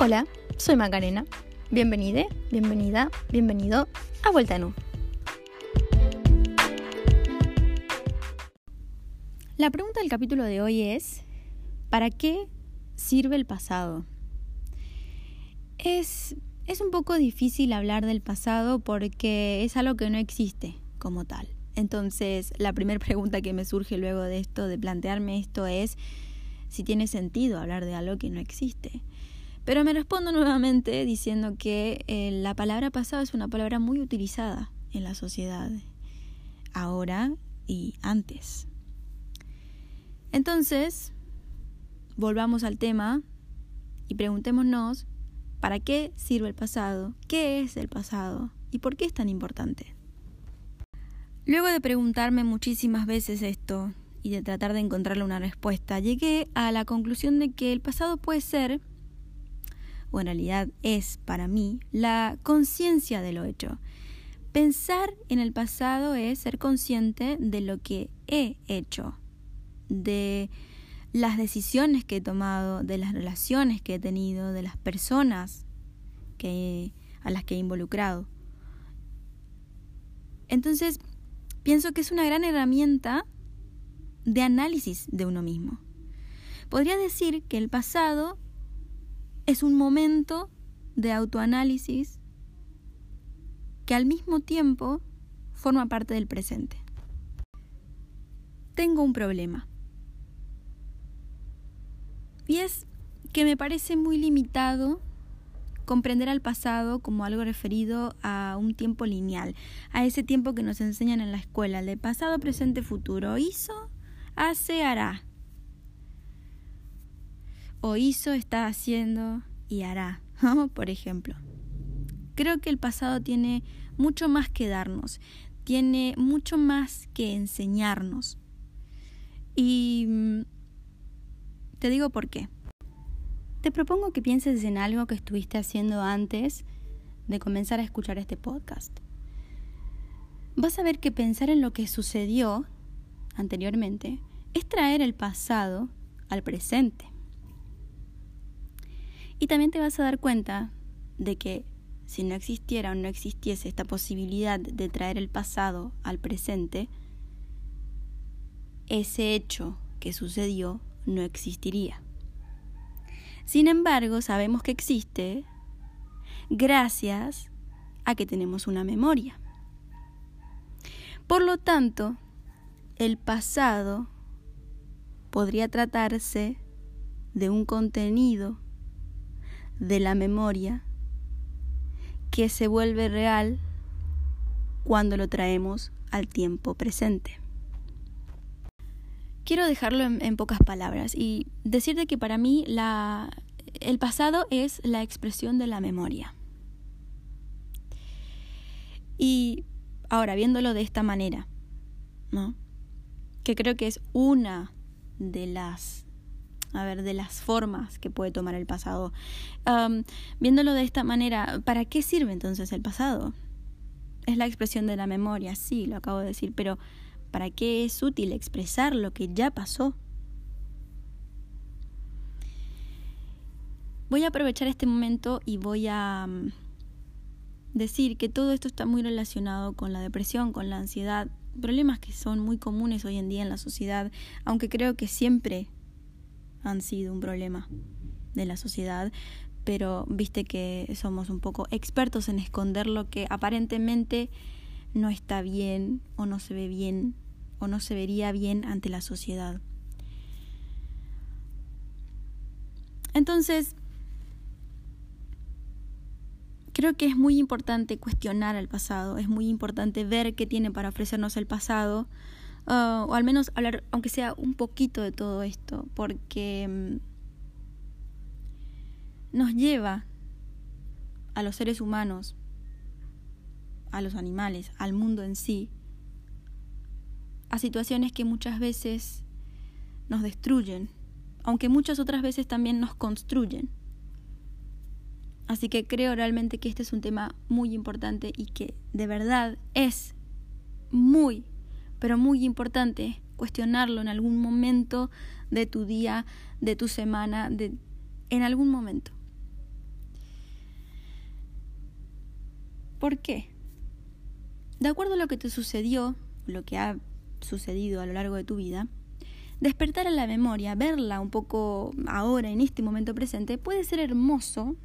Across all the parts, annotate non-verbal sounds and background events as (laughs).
Hola, soy Macarena. Bienvenida, bienvenida, bienvenido a Vuelta en. La pregunta del capítulo de hoy es, ¿para qué sirve el pasado? Es, es un poco difícil hablar del pasado porque es algo que no existe como tal. Entonces, la primera (laughs) pregunta que me surge luego de esto, de plantearme esto, es si tiene sentido hablar de algo que no existe. Pero me respondo nuevamente diciendo que eh, la palabra pasado es una palabra muy utilizada en la sociedad, ahora y antes. Entonces, volvamos al tema y preguntémonos, ¿para qué sirve el pasado? ¿Qué es el pasado? ¿Y por qué es tan importante? Luego de preguntarme muchísimas veces esto y de tratar de encontrarle una respuesta, llegué a la conclusión de que el pasado puede ser o en realidad es para mí, la conciencia de lo hecho. Pensar en el pasado es ser consciente de lo que he hecho, de las decisiones que he tomado, de las relaciones que he tenido, de las personas que, a las que he involucrado. Entonces, pienso que es una gran herramienta de análisis de uno mismo. Podría decir que el pasado es un momento de autoanálisis que al mismo tiempo forma parte del presente. Tengo un problema. Y es que me parece muy limitado comprender al pasado como algo referido a un tiempo lineal, a ese tiempo que nos enseñan en la escuela, de pasado, presente, futuro. Hizo, hace, hará o hizo, está haciendo y hará, (laughs) por ejemplo. Creo que el pasado tiene mucho más que darnos, tiene mucho más que enseñarnos. Y mm, te digo por qué. Te propongo que pienses en algo que estuviste haciendo antes de comenzar a escuchar este podcast. Vas a ver que pensar en lo que sucedió anteriormente es traer el pasado al presente. Y también te vas a dar cuenta de que si no existiera o no existiese esta posibilidad de traer el pasado al presente, ese hecho que sucedió no existiría. Sin embargo, sabemos que existe gracias a que tenemos una memoria. Por lo tanto, el pasado podría tratarse de un contenido de la memoria que se vuelve real cuando lo traemos al tiempo presente. Quiero dejarlo en, pocas palabras y decirte que para mí la, el pasado es la expresión de la memoria. Y ahora, viéndolo de esta manera, ¿no? Que creo que es una de las a ver, de las formas que puede tomar el pasado. viéndolo de esta manera, ¿para qué sirve entonces el pasado? Es la expresión de la memoria, sí, lo acabo de decir, pero ¿para qué es útil expresar lo que ya pasó? Voy a aprovechar este momento y voy a decir que todo esto está muy relacionado con la depresión, con la ansiedad, problemas que son muy comunes hoy en día en la sociedad, aunque creo que siempre han sido un problema de la sociedad, pero viste que somos un poco expertos en esconder lo que aparentemente no está bien o no se ve bien o no se vería bien ante la sociedad. Entonces, creo que es muy importante cuestionar el pasado, es muy importante ver qué tiene para ofrecernos el pasado, Ah, o al menos hablar, aunque sea un poquito de todo esto, porque mm, nos lleva a los seres humanos, a los animales, al mundo en sí, a situaciones que muchas veces nos destruyen, aunque muchas otras veces también nos construyen. Así que creo realmente que este es un tema muy importante y que de verdad es muy pero muy importante cuestionarlo en algún momento de tu día, de tu semana, de, en algún momento. ¿Por qué? De acuerdo a lo que te sucedió, lo que ha sucedido a lo largo de tu vida, despertar a la memoria, verla un poco ahora, en este momento presente, puede ser hermoso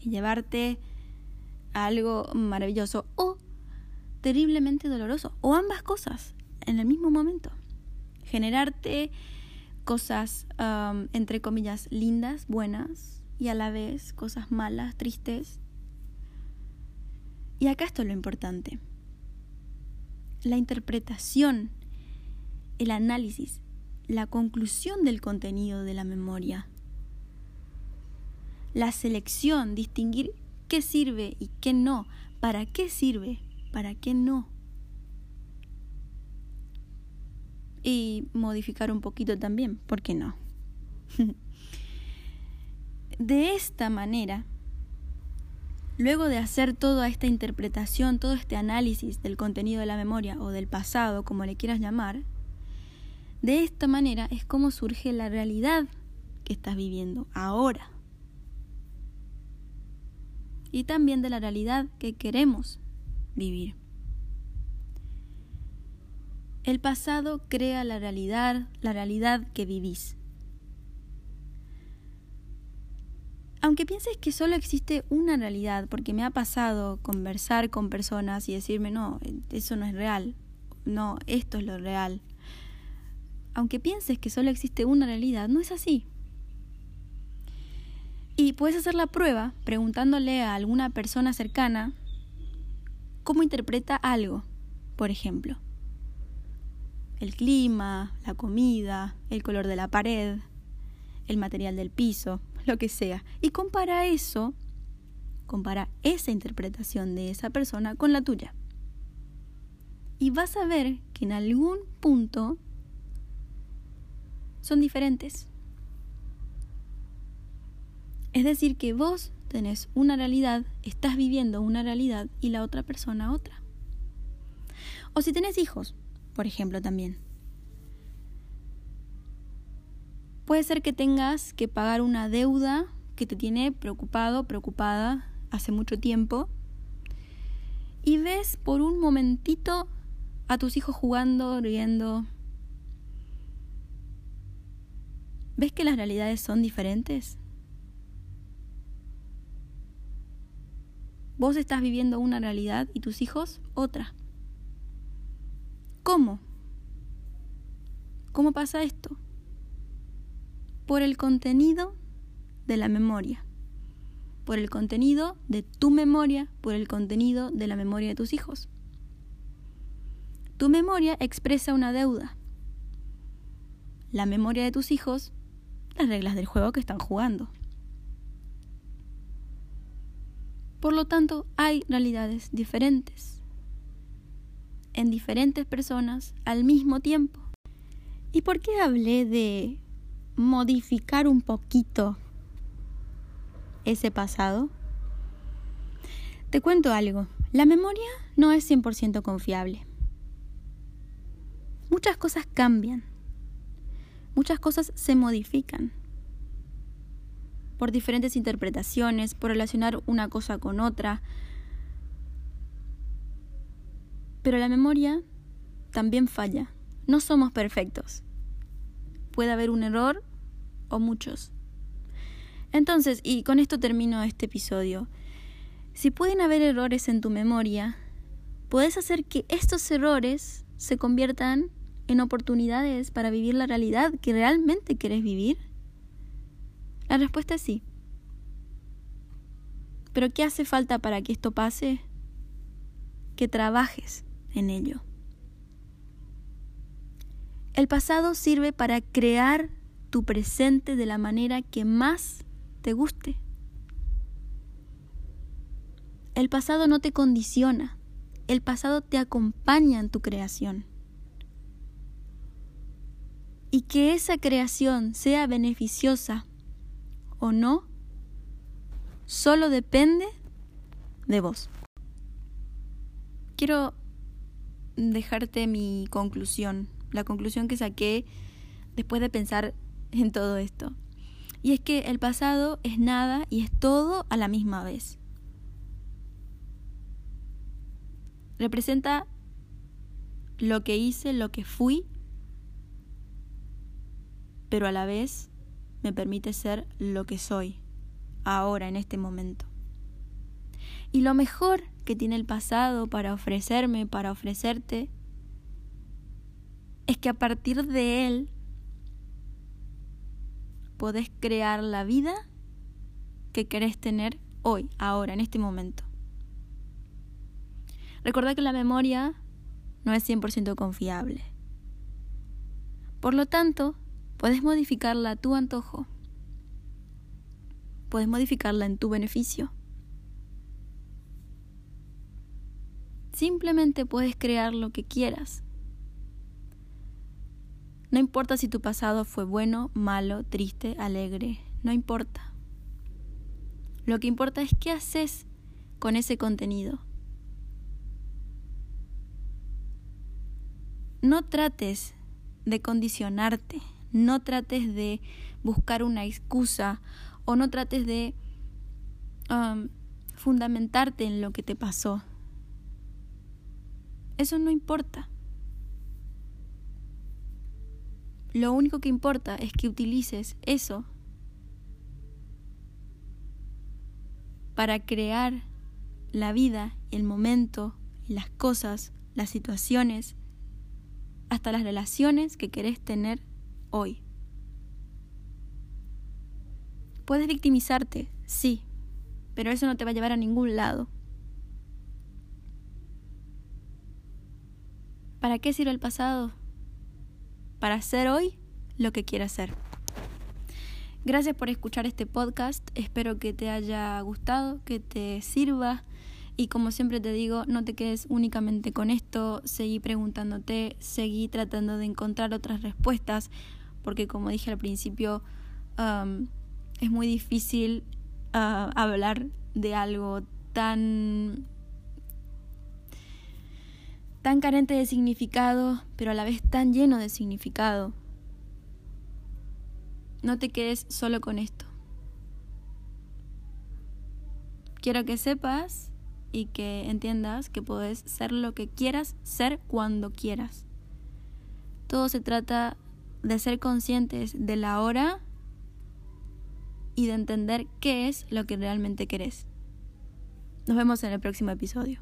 y llevarte a algo maravilloso terriblemente doloroso, o ambas cosas en el mismo momento. Generarte cosas, entre comillas, lindas, buenas, y a la vez cosas malas, tristes. Y acá esto es lo importante. La interpretación el análisis, la conclusión del contenido de la memoria, la selección, distinguir qué sirve y qué no, para qué sirve, para qué no. Y modificar un poquito también, ¿por qué no? (laughs) de esta manera, luego de hacer toda esta interpretación, todo este análisis del contenido de la memoria o del pasado, como le quieras llamar, de esta manera es como surge la realidad que estás viviendo ahora. Y también de la realidad que queremos vivir. El pasado crea la realidad, la realidad que vivís. Aunque pienses que solo existe una realidad, porque me ha pasado conversar con personas y decirme, no, eso no es real, no, esto es lo real aunque pienses que solo existe una realidad, no es así. Y puedes hacer la prueba preguntándole a alguna persona cercana cómo interpreta algo, por ejemplo. El clima, la comida, el color de la pared, el material del piso, lo que sea. Y compara eso, compara esa interpretación de esa persona con la tuya. Y vas a ver que en algún punto son diferentes. Es decir, que vos tenés una realidad, estás viviendo una realidad y la otra persona otra. O si tenés hijos, por ejemplo, también. Puede ser que tengas que pagar una deuda que te tiene preocupado, preocupada hace mucho tiempo y ves por un momentito a tus hijos jugando, riendo, ¿Ves que las realidades son diferentes? Vos estás viviendo una realidad y tus hijos otra. ¿Cómo? ¿Cómo pasa esto? Por el contenido de la memoria, por el contenido de tu memoria, por el contenido de la memoria de tus hijos. Tu memoria expresa una deuda. La memoria de tus hijos las reglas del juego que están jugando. Por lo tanto, hay realidades diferentes en diferentes personas al mismo tiempo. ¿Y por qué hablé de modificar un poquito ese pasado? Te cuento algo. La memoria no es 100% confiable. Muchas cosas cambian muchas cosas se modifican por diferentes interpretaciones, por relacionar una cosa con otra. Pero la memoria también falla. No somos perfectos. Puede haber un error o muchos. Entonces, y con esto termino este episodio, si pueden haber errores en tu memoria, puedes hacer que estos errores se conviertan en oportunidades para vivir la realidad que realmente quieres vivir? La respuesta es sí. Pero ¿qué hace falta para que esto pase? Que trabajes en ello. El pasado sirve para crear tu presente de la manera que más te guste. El pasado no te condiciona, el pasado te acompaña en tu creación y que esa creación sea beneficiosa o no, solo depende de vos. Quiero dejarte mi conclusión, la conclusión que saqué después de pensar en todo esto. Y es que el pasado es nada y es todo a la misma vez. representa lo que hice, lo que fui, pero a la vez me permite ser lo que soy, ahora, en este momento. Y lo mejor que tiene el pasado para ofrecerme, para ofrecerte, es que a partir de él podés crear la vida que querés tener hoy, ahora, en este momento. Recordá que la memoria no es 100% confiable. Por lo tanto, puedes modificarla a tu antojo. Puedes modificarla en tu beneficio. Simplemente puedes crear lo que quieras. No importa si tu pasado fue bueno, malo, triste, alegre, no importa. Lo que importa es qué haces con ese contenido. No trates de condicionarte, no trates de buscar una excusa o no trates de um, fundamentarte en lo que te pasó. Eso no importa. Lo único que importa es que utilices eso para crear la vida, el momento, las cosas, las situaciones, hasta las relaciones que querés tener hoy. Puedes victimizarte, sí, pero eso no te va a llevar a ningún lado. ¿Para qué sirve el pasado? Para hacer hoy lo que quieras hacer. Gracias por escuchar este podcast, espero que te haya gustado, que te sirva y como siempre te digo, no te quedes únicamente con esto, seguí preguntándote, seguí tratando de encontrar otras respuestas, porque como dije al principio, es muy difícil uh, hablar de algo tan tan carente de significado, pero a la vez tan lleno de significado. No te quedes solo con esto. Quiero que sepas y que entiendas que puedes ser lo que quieras ser cuando quieras. Todo se trata de ser conscientes de la hora y de entender qué es lo que realmente querés. Nos vemos en el próximo episodio.